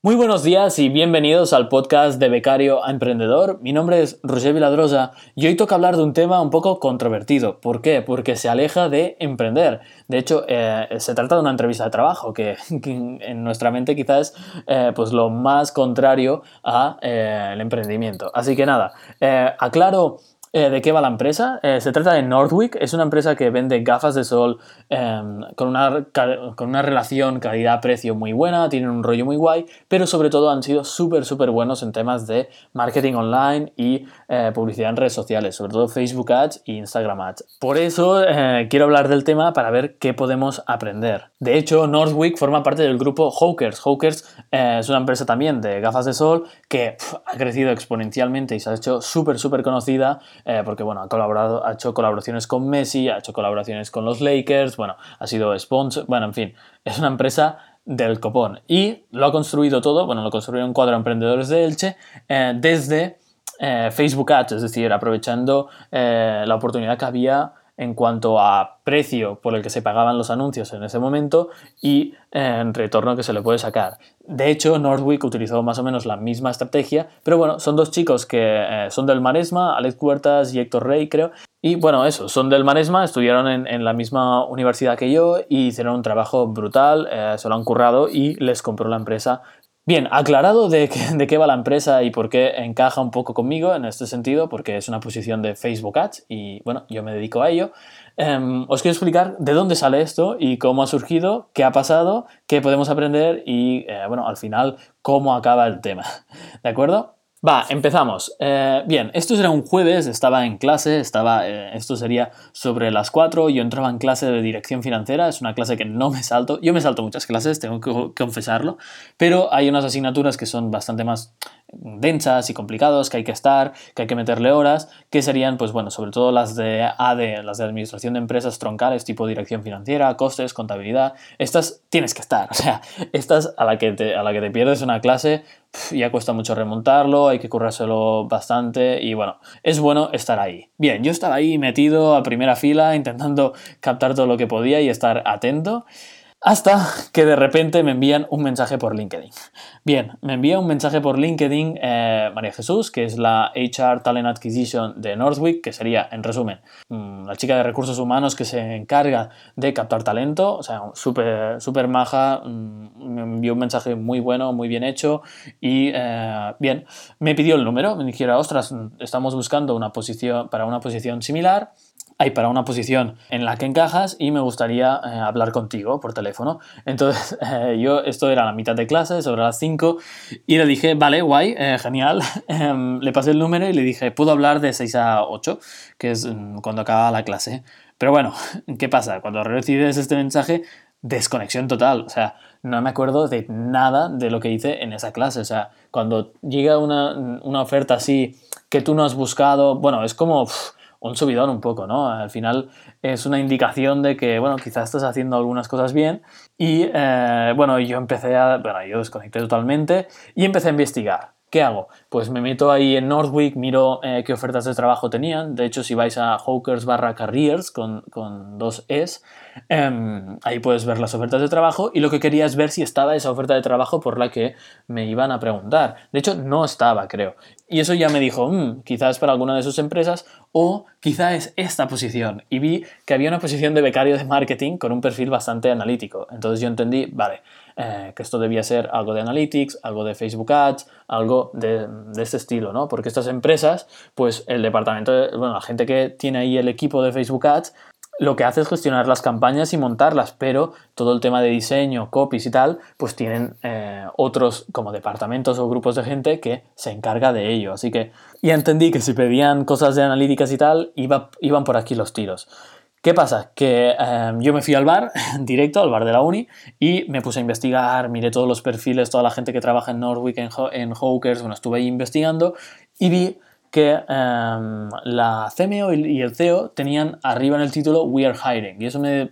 Muy buenos días y bienvenidos al podcast de Becario a Emprendedor. Mi nombre es Roger Viladrosa y hoy toca hablar de un tema un poco controvertido. ¿Por qué? Porque se aleja de emprender. De hecho, eh, se trata de una entrevista de trabajo que, en nuestra mente quizás es eh, pues lo más contrario al eh, emprendimiento. Así que nada, aclaro eh, ¿De qué va la empresa? Eh, se trata de Nordwick, es una empresa que vende gafas de sol em, con, una, con, una, relación calidad-precio muy buena, tienen un rollo muy guay, pero sobre todo han sido súper, súper buenos en temas de marketing online y eh, publicidad en redes sociales, sobre todo Facebook Ads e Instagram Ads. Por eso quiero hablar del tema para ver qué podemos aprender. De hecho, Nordwick forma parte del grupo Hawkers. Hawkers es una empresa también de gafas de sol que ha crecido exponencialmente y se ha hecho súper, súper conocida eh, porque bueno, ha colaborado, ha hecho colaboraciones con Messi, ha hecho colaboraciones con los Lakers, bueno, ha sido sponsor, bueno, en fin, es una empresa del copón. Y lo ha construido todo, bueno, lo construyeron cuatro emprendedores de Elche eh, desde eh, Facebook Ads, es decir, aprovechando la oportunidad que había en cuanto a precio por el que se pagaban los anuncios en ese momento y en retorno que se le puede sacar. De hecho, Nordwick utilizó más o menos la misma estrategia, pero bueno, son dos chicos que eh, son del Maresma, Alex Huertas y Héctor Rey, creo. Y bueno, eso, son del Maresma, estudiaron en, la misma universidad que yo y hicieron un trabajo brutal, eh, se lo han currado y les compró la empresa Bien, aclarado de, qué va la empresa y por qué encaja un poco conmigo en este sentido, porque es una posición de Facebook Ads y bueno, yo me dedico a ello, em, os quiero explicar de dónde sale esto y cómo ha surgido, qué ha pasado, qué podemos aprender y eh, bueno, al final cómo acaba el tema. ¿De acuerdo? Va, empezamos. Eh, bien, esto era un jueves, estaba en clase, estaba, eh, esto sería sobre las 4, yo entraba en clase de dirección financiera, es una clase que no me salto, yo me salto muchas clases, tengo que confesarlo, pero hay unas asignaturas que son bastante más densas y complicados, que hay que estar, que hay que meterle horas, que serían, pues bueno, sobre todo las de AD, las de administración de empresas troncales, tipo dirección financiera, costes, contabilidad, estas tienes que estar, o sea, estas a la que te, a la que te pierdes una clase ya cuesta mucho remontarlo, hay que currárselo bastante y bueno, es bueno estar ahí. Bien, yo estaba ahí metido a primera fila intentando captar todo lo que podía y estar atento. Hasta que de repente me envían un mensaje por LinkedIn. Bien, me envía un mensaje por LinkedIn eh, María Jesús, que es la HR Talent Acquisition de Northwick, que sería, en resumen, mm, la chica de recursos humanos que se encarga de captar talento, o sea, súper maja, mm, me envió un mensaje muy bueno, muy bien hecho y eh, bien, me pidió el número, me dijera, ostras, estamos buscando una posición para una posición similar hay para una posición en la que encajas y me gustaría eh, hablar contigo por teléfono. Entonces, eh, yo, esto era la mitad de clase, sobre las 5, y le dije, vale, guay, eh, genial. Em, le pasé el número y le dije, puedo hablar de 6 a 8, que es mm, cuando acaba la clase. Pero bueno, ¿qué pasa? Cuando recibes este mensaje, desconexión total. O sea, no me acuerdo de nada de lo que hice en esa clase. O sea, cuando llega una, una oferta así que tú no has buscado, bueno, es como un subidón un poco, ¿no? Al final es una indicación de que, bueno, quizás estás haciendo algunas cosas bien y, eh, bueno, yo empecé a, bueno, yo desconecté totalmente y empecé a investigar. ¿Qué hago? Pues me meto ahí en Northwick, miro eh, qué ofertas de trabajo tenían. De hecho, si vais a Hawkers barra Careers con, con dos Es, em, ahí puedes ver las ofertas de trabajo y lo que quería es ver si estaba esa oferta de trabajo por la que me iban a preguntar. De hecho, no estaba, creo. Y eso ya me dijo, mm, quizás para alguna de sus empresas o quizás es esta posición. Y vi que había una posición de becario de marketing con un perfil bastante analítico. Entonces yo entendí, vale, eh, que esto debía ser algo de Analytics, algo de Facebook Ads, algo de, este estilo, ¿no? Porque estas empresas, pues el departamento, bueno, la gente que tiene ahí el equipo de Facebook Ads, lo que hace es gestionar las campañas y montarlas, pero todo el tema de diseño, copies y tal, pues tienen eh, otros como departamentos o grupos de gente que se encarga de ello. Así que ya entendí que si pedían cosas de analíticas y tal, iban por aquí los tiros. ¿Qué pasa? Que em, yo me fui al bar, directo, al bar de la uni, y me puse a investigar, miré todos los perfiles, toda la gente que trabaja en Norwich, en, en Hawkers, bueno, estuve ahí investigando y vi que em, la CMO y el CEO tenían arriba en el título We are hiring. Y eso me,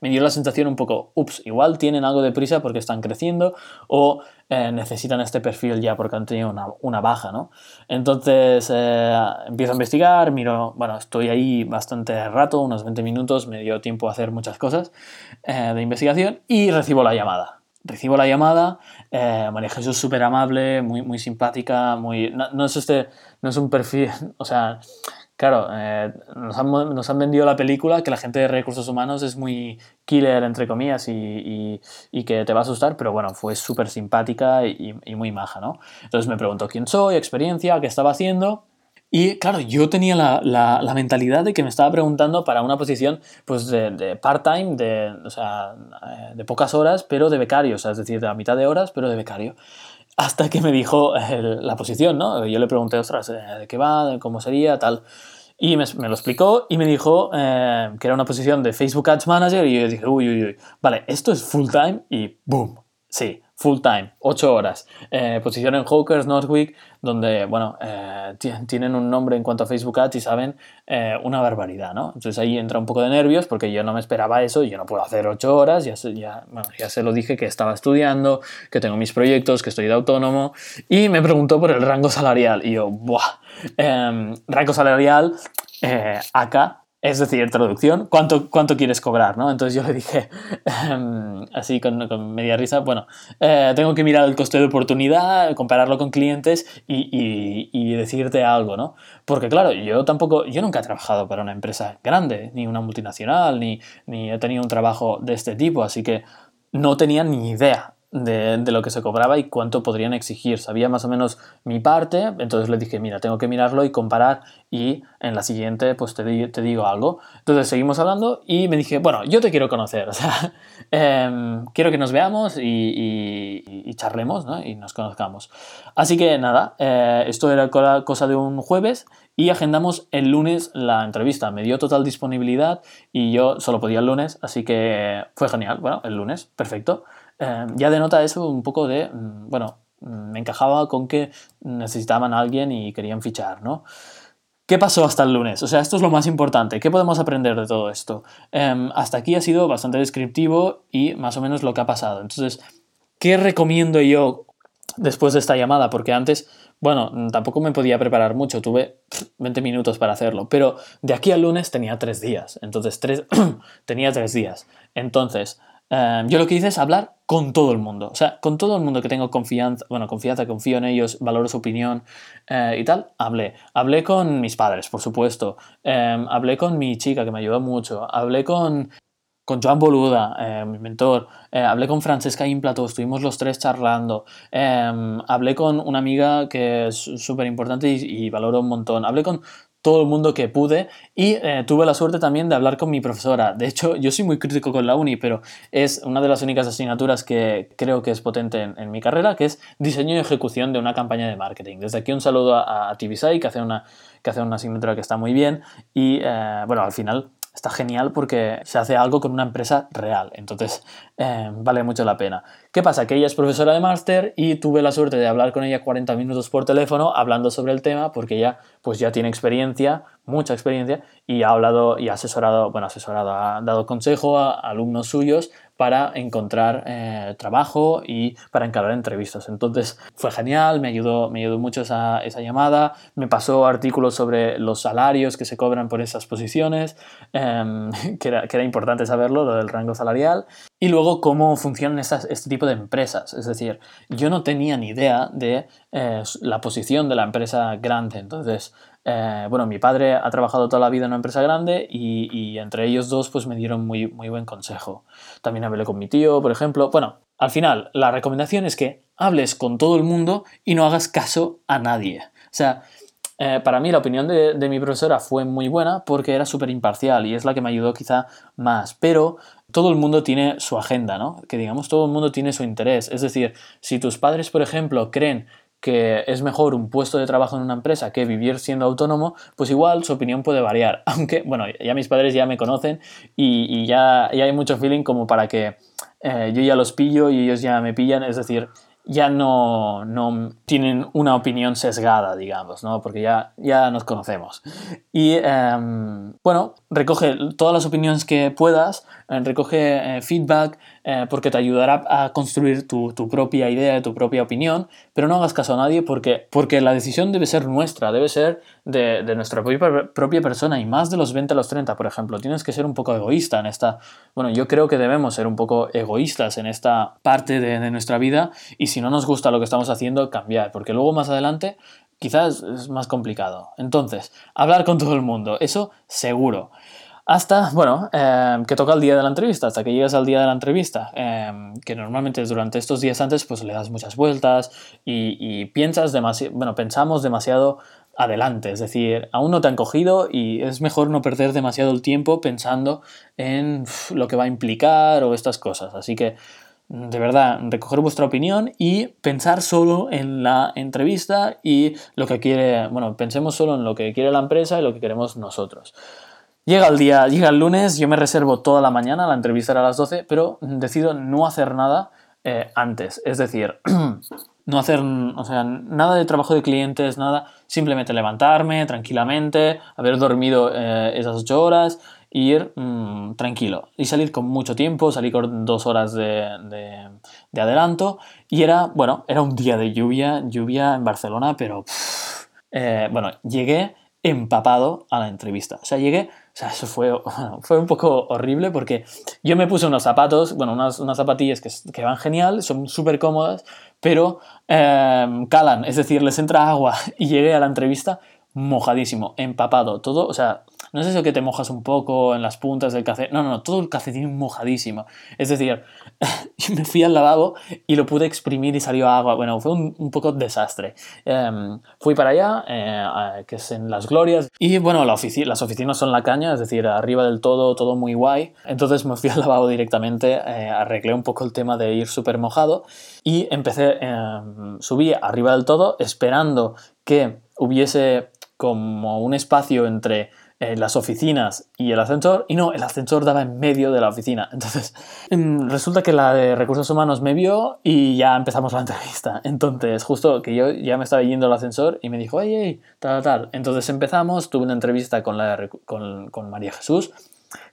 me dio la sensación un poco, ups, igual tienen algo de prisa porque están creciendo o eh, necesitan este perfil ya porque han tenido una, baja, ¿no? Entonces eh, empiezo a investigar, miro, bueno, estoy ahí bastante rato, unos 20 minutos, me dio tiempo a hacer muchas cosas eh, de investigación y recibo la llamada. recibo la llamada, María Jesús súper amable, muy, muy simpática, muy... No, es este, no es un perfil, o sea, claro, eh, nos, han, nos, han, vendido la película que la gente de recursos humanos es muy killer, entre comillas, y, y, que te va a asustar, pero bueno, fue súper simpática y, muy maja, ¿no? Entonces me preguntó quién soy, experiencia, qué estaba haciendo, y claro, yo tenía la, la, mentalidad de que me estaba preguntando para una posición pues de, part-time, de, o sea, eh, de pocas horas, pero de becario, o sea, es decir, de la mitad de horas, pero de becario. Hasta que me dijo la posición, ¿no? Yo le pregunté, ostras, eh, ¿de qué va? ¿De ¿Cómo sería? Tal. Y me, me, lo explicó y me dijo eh, que era una posición de Facebook Ads Manager y yo dije, uy, uy, uy, vale, esto es full time y boom, sí, full time, 8 horas. Eh, posición en Hawkers, Northwick, donde, bueno, eh, tienen un nombre en cuanto a Facebook Ads y saben eh, una barbaridad, ¿no? Entonces ahí entra un poco de nervios porque yo no me esperaba eso, yo no puedo hacer 8 horas, ya se, ya, ya se lo dije que estaba estudiando, que tengo mis proyectos, que estoy de autónomo y me preguntó por el rango salarial y yo, ¡buah! Em, rango salarial acá es decir, traducción, ¿cuánto, cuánto quieres cobrar? ¿no? Entonces yo le dije, em, así con, media risa, bueno, eh, tengo que mirar el coste de oportunidad, compararlo con clientes y, y, decirte algo, ¿no? Porque claro, yo tampoco, yo nunca he trabajado para una empresa grande, ni una multinacional, ni, ni he tenido un trabajo de este tipo, así que no tenía ni idea de, lo que se cobraba y cuánto podrían exigir. Sabía más o menos mi parte, entonces le dije, mira, tengo que mirarlo y comparar y en la siguiente pues te, te digo algo. Entonces seguimos hablando y me dije, bueno, yo te quiero conocer, em, quiero que nos veamos y, y, charlemos ¿no? y nos conozcamos. Así que nada, eh, esto era cosa de un jueves y agendamos el lunes la entrevista. Me dio total disponibilidad y yo solo podía el lunes, así que fue genial. Bueno, el lunes, perfecto. Em, ya denota eso un poco de, mm, bueno, mm, me encajaba con que necesitaban a alguien y querían fichar, ¿no? ¿Qué pasó hasta el lunes? O sea, esto es lo más importante. ¿Qué podemos aprender de todo esto? Em, hasta aquí ha sido bastante descriptivo y más o menos lo que ha pasado. Entonces, ¿qué recomiendo yo después de esta llamada? Porque antes, bueno, tampoco me podía preparar mucho, tuve 20 minutos para hacerlo, pero de aquí al lunes tenía tres días. Entonces, tres, tenía tres días. Entonces, Em, yo lo que hice es hablar con todo el mundo, o sea, con todo el mundo que tengo confianza, bueno, confianza, confío en ellos, valoro su opinión eh, y tal, hablé. Hablé con mis padres, por supuesto, em, hablé con mi chica que me ayudó mucho, hablé con, con Joan Boluda, eh, mi mentor, eh, hablé con Francesca Implato, estuvimos los tres charlando, em, hablé con una amiga que es súper importante y, y valoro un montón, hablé con todo el mundo que pude y eh, tuve la suerte también de hablar con mi profesora. De hecho, yo soy muy crítico con la uni, pero es una de las únicas asignaturas que creo que es potente en, mi carrera, que es diseño y ejecución de una campaña de marketing. Desde aquí un saludo a, a que hace, una, que hace una asignatura que está muy bien y, eh, bueno, al final está genial porque se hace algo con una empresa real, entonces eh, vale mucho la pena. ¿Qué pasa? Que ella es profesora de máster y tuve la suerte de hablar con ella 40 minutos por teléfono hablando sobre el tema porque ella pues ya tiene experiencia, mucha experiencia y ha hablado y ha asesorado, bueno, asesorado, ha dado consejo a alumnos suyos para encontrar eh, trabajo y para encarar entrevistas. Entonces fue genial, me ayudó, me ayudó mucho esa, esa llamada, me pasó artículos sobre los salarios que se cobran por esas posiciones, em, que, era, que, era, importante saberlo, lo del rango salarial, y luego cómo funcionan este tipo de empresas. Es decir, yo no tenía ni idea de eh, la posición de la empresa grande, entonces eh, bueno, mi padre ha trabajado toda la vida en una empresa grande y, entre ellos dos pues me dieron muy, muy buen consejo. También hablé con mi tío, por ejemplo. Bueno, al final la recomendación es que hables con todo el mundo y no hagas caso a nadie. O sea, eh, para mí la opinión de, de, mi profesora fue muy buena porque era súper imparcial y es la que me ayudó quizá más. Pero todo el mundo tiene su agenda, ¿no? Que digamos, todo el mundo tiene su interés. Es decir, si tus padres, por ejemplo, creen que es mejor un puesto de trabajo en una empresa que vivir siendo autónomo, pues igual su opinión puede variar. Aunque, bueno, ya mis padres ya me conocen y, ya, hay mucho feeling como para que eh, yo ya los pillo y ellos ya me pillan, es decir, ya no, no, tienen una opinión sesgada, digamos, ¿no? Porque ya, ya nos conocemos. Y em, bueno, recoge todas las opiniones que puedas, eh, recoge eh, feedback, eh, porque te ayudará a construir tu, propia idea, tu propia opinión, pero no hagas caso a nadie porque, porque la decisión debe ser nuestra, debe ser de, nuestra propia, propia, persona y más de los 20 a los 30, por ejemplo. Tienes que ser un poco egoísta en esta... Bueno, yo creo que debemos ser un poco egoístas en esta parte de, de nuestra vida y si no nos gusta lo que estamos haciendo, cambiar, porque luego más adelante quizás es más complicado. Entonces, hablar con todo el mundo, eso seguro. Hasta, bueno, em, que toca el día de la entrevista, hasta que llegas al día de la entrevista, em, que normalmente durante estos días antes pues le das muchas vueltas y, piensas demasiado, bueno, pensamos demasiado adelante, es decir, aún no te han cogido y es mejor no perder demasiado el tiempo pensando en lo que va a implicar o estas cosas. Así que de verdad, recoger vuestra opinión y pensar solo en la entrevista y lo que quiere, bueno, pensemos solo en lo que quiere la empresa y lo que queremos nosotros. Llega el día, llega el lunes, yo me reservo toda la mañana, la entrevista era a las 12, pero decido no hacer nada eh, antes. Es decir, no hacer o sea, nada de trabajo de clientes, nada, simplemente levantarme tranquilamente, haber dormido eh, esas ocho horas, ir mm, tranquilo y salir con mucho tiempo, salí con dos horas de, de, adelanto y era, bueno, era un día de lluvia, lluvia en Barcelona, pero eh, bueno, llegué empapado a la entrevista. O sea, llegué, o sea, eso fue, fue un poco horrible porque yo me puse unos zapatos, bueno, unas, unas zapatillas que, que, van genial, son súper cómodas, pero eh, calan, es decir, les entra agua y llegué a la entrevista mojadísimo, empapado, todo, o sea, no es eso que te mojas un poco en las puntas del café, no, no, no, todo el calcetín mojadísimo. Es decir, me fui al lavabo y lo pude exprimir y salió agua. Bueno, fue un, poco desastre. Em, fui para allá, eh, que es en Las Glorias, y bueno, la las oficinas son la caña, es decir, arriba del todo, todo muy guay. Entonces me fui al lavabo directamente, eh, arreglé un poco el tema de ir súper mojado y empecé, em, subí arriba del todo esperando que hubiese como un espacio entre eh, las oficinas y el ascensor, y no, el ascensor daba en medio de la oficina. Entonces, em, resulta que la de recursos humanos me vio y ya empezamos la entrevista. Entonces, justo que yo ya me estaba yendo al ascensor y me dijo, ay, tal, tal. Entonces empezamos, tuve una entrevista con, la, con, con María Jesús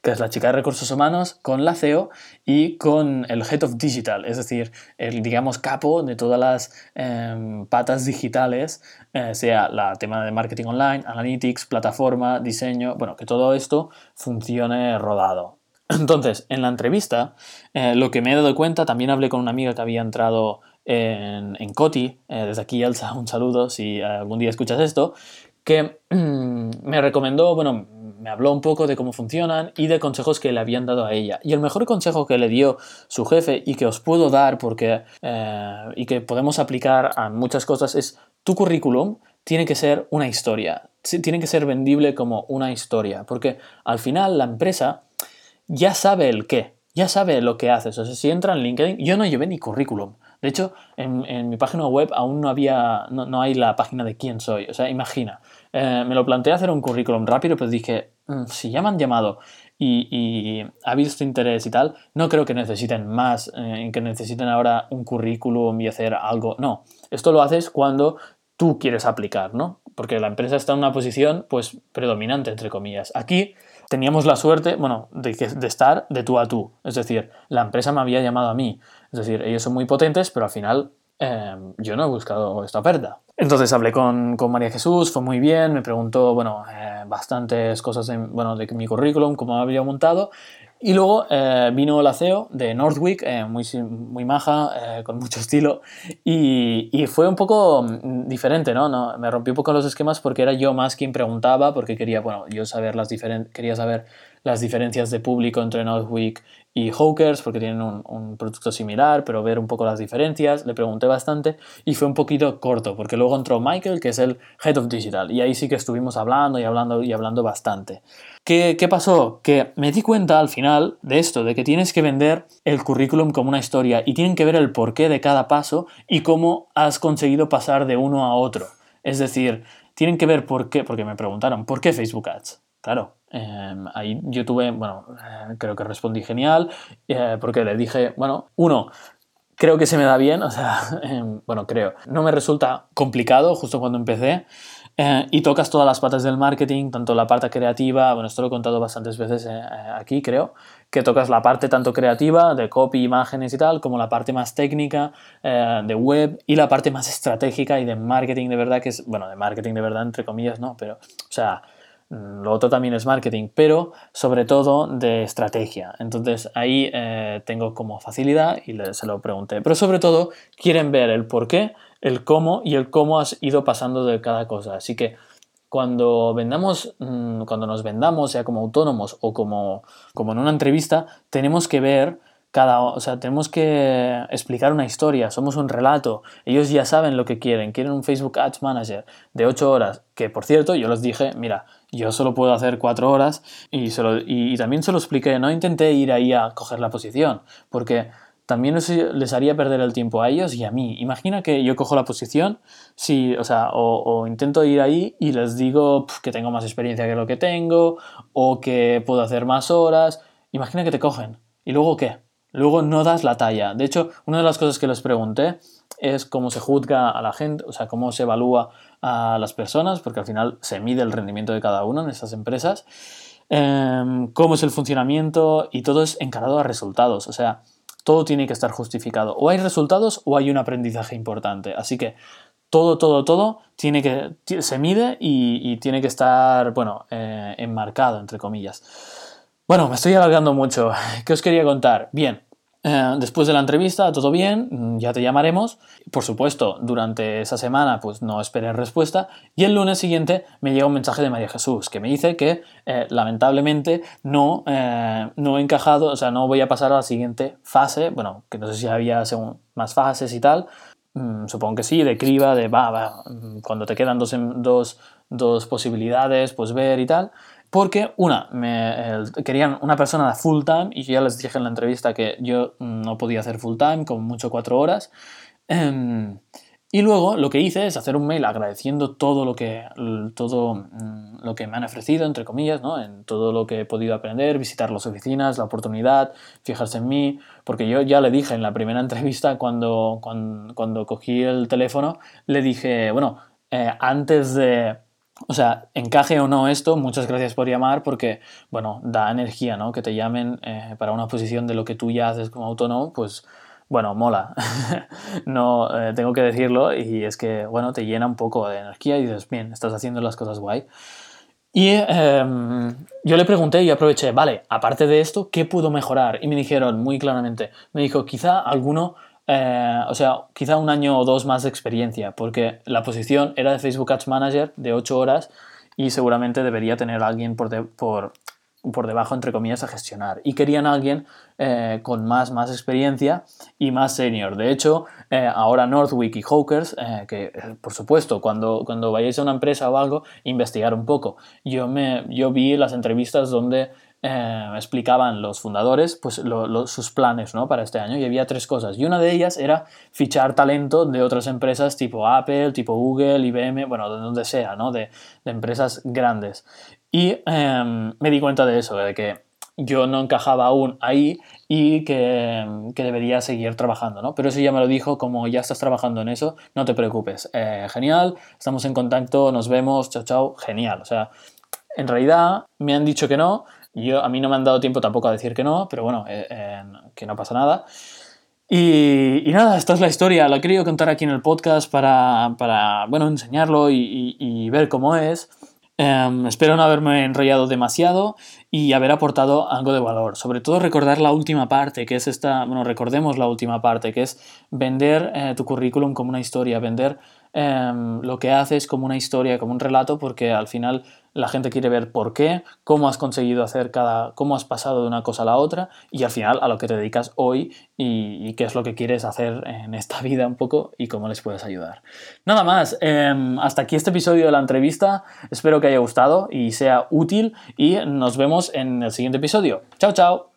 que es la chica de recursos humanos, con la CEO y con el Head of Digital, es decir, el, digamos, capo de todas las em, patas digitales, eh, sea la tema de marketing online, analytics, plataforma, diseño, bueno, que todo esto funcione rodado. Entonces, en la entrevista, eh, lo que me he dado cuenta, también hablé con una amiga que había entrado en, en Coti, eh, desde aquí Elsa, un saludo si algún día escuchas esto, que me recomendó, bueno, me habló un poco de cómo funcionan y de consejos que le habían dado a ella. Y el mejor consejo que le dio su jefe y que os puedo dar porque eh, y que podemos aplicar a muchas cosas es tu currículum tiene que ser una historia, tiene que ser vendible como una historia, porque al final la empresa ya sabe el qué, ya sabe lo que haces. O sea, si entra en LinkedIn, yo no llevé ni currículum. De hecho, en, mi página web aún no había, no, hay la página de quién soy. O sea, imagina, eh, me lo planteé hacer un currículum rápido, pero dije, mm, si ya me han llamado y, ha visto interés y tal, no creo que necesiten más, eh, que necesiten ahora un currículum y hacer algo. No, esto lo haces cuando tú quieres aplicar, ¿no? Porque la empresa está en una posición, pues, predominante, entre comillas. Aquí teníamos la suerte, bueno, de, de estar de tú a tú. Es decir, la empresa me había llamado a mí. Es decir, ellos son muy potentes, pero al final em, yo no he buscado esta oferta. Entonces hablé con, con María Jesús, fue muy bien, me preguntó, bueno, eh, bastantes cosas de, bueno, de mi currículum, cómo había montado, y luego eh, vino la CEO de Northwick, eh, muy, muy maja, eh, con mucho estilo, y, y, fue un poco mm, diferente, ¿no? ¿no? Me rompí un poco los esquemas porque era yo más quien preguntaba, porque quería, bueno, yo saber las quería saber las diferencias de público entre Northwick y Hawkers, porque tienen un, producto similar, pero ver un poco las diferencias. Le pregunté bastante y fue un poquito corto, porque luego entró Michael, que es el Head of Digital, y ahí sí que estuvimos hablando y hablando y hablando bastante. ¿Qué, ¿Qué pasó? Que me di cuenta al final de esto, de que tienes que vender el currículum como una historia y tienen que ver el porqué de cada paso y cómo has conseguido pasar de uno a otro. Es decir, tienen que ver por qué, porque me preguntaron, ¿por qué Facebook Ads? Claro, em, ahí yo bueno, eh, creo que respondí genial, eh, porque le dije, bueno, uno, creo que se me da bien, o sea, em, bueno, creo, no me resulta complicado justo cuando empecé, eh, y tocas todas las patas del marketing, tanto la parte creativa, bueno, esto lo he contado bastantes veces eh, aquí, creo, que tocas la parte tanto creativa, de copy, imágenes y tal, como la parte más técnica, de web, y la parte más estratégica y de marketing de verdad, que es, bueno, de marketing de verdad, entre comillas, ¿no? Pero, o sea, lo otro también es marketing, pero sobre todo de estrategia. Entonces ahí eh, tengo como facilidad y se lo pregunté. Pero sobre todo quieren ver el por qué, el cómo y el cómo has ido pasando de cada cosa. Así que cuando vendamos, mm, cuando nos vendamos, sea como autónomos o como, como en una entrevista, tenemos que ver cada, o sea, tenemos que explicar una historia, somos un relato, ellos ya saben lo que quieren, quieren un Facebook Ads Manager de 8 horas, que por cierto, yo les dije, mira, yo solo puedo hacer 4 horas y, y, también se lo expliqué, no intenté ir ahí a coger la posición, porque también les haría perder el tiempo a ellos y a mí. Imagina que yo cojo la posición, si, o, sea, o, intento ir ahí y les digo que tengo más experiencia que lo que tengo, o que puedo hacer más horas. Imagina que te cogen. ¿Y luego qué? Luego no das la talla. De hecho, una de las cosas que les pregunté es cómo se juzga a la gente, o sea, cómo se evalúa a las personas, porque al final se mide el rendimiento de cada uno en estas empresas, em, cómo es el funcionamiento y todo es encarado a resultados. O sea, todo tiene que estar justificado. O hay resultados o hay un aprendizaje importante. Así que todo, todo, todo tiene que, se mide y, tiene que estar, bueno, eh, enmarcado, entre comillas. Bueno, me estoy alargando mucho. ¿Qué os quería contar? Bien, eh, después de la entrevista, todo bien, mm, ya te llamaremos. Por supuesto, durante esa semana, pues no esperé respuesta. Y el lunes siguiente me llega un mensaje de María Jesús que me dice que eh, lamentablemente no, eh, no he encajado, o sea, no voy a pasar a la siguiente fase. Bueno, que no sé si había según, más fases y tal. Mm, supongo que sí, de criba, de va, va, mm, cuando te quedan dos, dos, dos posibilidades, pues ver y tal porque una, me, querían una persona full time y yo ya les dije en la entrevista que yo no podía hacer full time, como mucho cuatro horas. Em, y luego lo que hice es hacer un mail agradeciendo todo lo que, todo, mm, lo que me han ofrecido, entre comillas, ¿no? en todo lo que he podido aprender, visitar las oficinas, la oportunidad, fijarse en mí, porque yo ya le dije en la primera entrevista cuando, cuando, cogí el teléfono, le dije, bueno, eh, antes de o sea, encaje o no esto, muchas gracias por llamar porque, bueno, da energía, ¿no? Que te llamen eh, para una posición de lo que tú ya haces como autónomo, pues, bueno, mola. no, eh, tengo que decirlo y es que, bueno, te llena un poco de energía y dices, bien, estás haciendo las cosas guay. Y em, yo le pregunté y aproveché, vale, aparte de esto, ¿qué puedo mejorar? Y me dijeron muy claramente, me dijo, quizá alguno eh, o sea, quizá un año o dos más de experiencia, porque la posición era de Facebook Ads Manager de 8 horas y seguramente debería tener alguien por, por, por, debajo, entre comillas, a gestionar. Y querían alguien eh, con más, más experiencia y más senior. De hecho, eh, ahora Northwick y Hawkers, que por supuesto, cuando, cuando vayáis a una empresa o algo, investigar un poco. Yo, me, yo vi las entrevistas donde eh, explicaban los fundadores pues, sus planes para este año y había tres cosas. Y una de ellas era fichar talento de otras empresas tipo Apple, tipo Google, IBM, bueno, de donde sea, ¿no? de, empresas grandes. Y em, me di cuenta de eso, de que yo no encajaba aún ahí y que, que, debería seguir trabajando, ¿no? Pero eso ya me lo dijo, como ya estás trabajando en eso, no te preocupes. Eh, genial, estamos en contacto, nos vemos, chao, chao, genial. O sea, en realidad me han dicho que no, yo, a mí no me han dado tiempo tampoco a decir que no, pero bueno, eh, que no pasa nada. Y, nada, esta es la historia. La querido contar aquí en el podcast para, para bueno, enseñarlo y, ver cómo es. Em, espero no haberme enrollado demasiado y haber aportado algo de valor. Sobre todo recordar la última parte, que es esta, bueno, recordemos la última parte, que es vender eh, tu currículum como una historia, vender em, lo que haces como una historia, como un relato, porque al final la gente quiere ver por qué, cómo has conseguido hacer cada, cómo has pasado de una cosa a la otra y al final a lo que te dedicas hoy y, qué es lo que quieres hacer en esta vida un poco y cómo les puedes ayudar. Nada más, em, hasta aquí este episodio de la entrevista, espero que haya gustado y sea útil y nos vemos en el siguiente episodio. Chao, chao.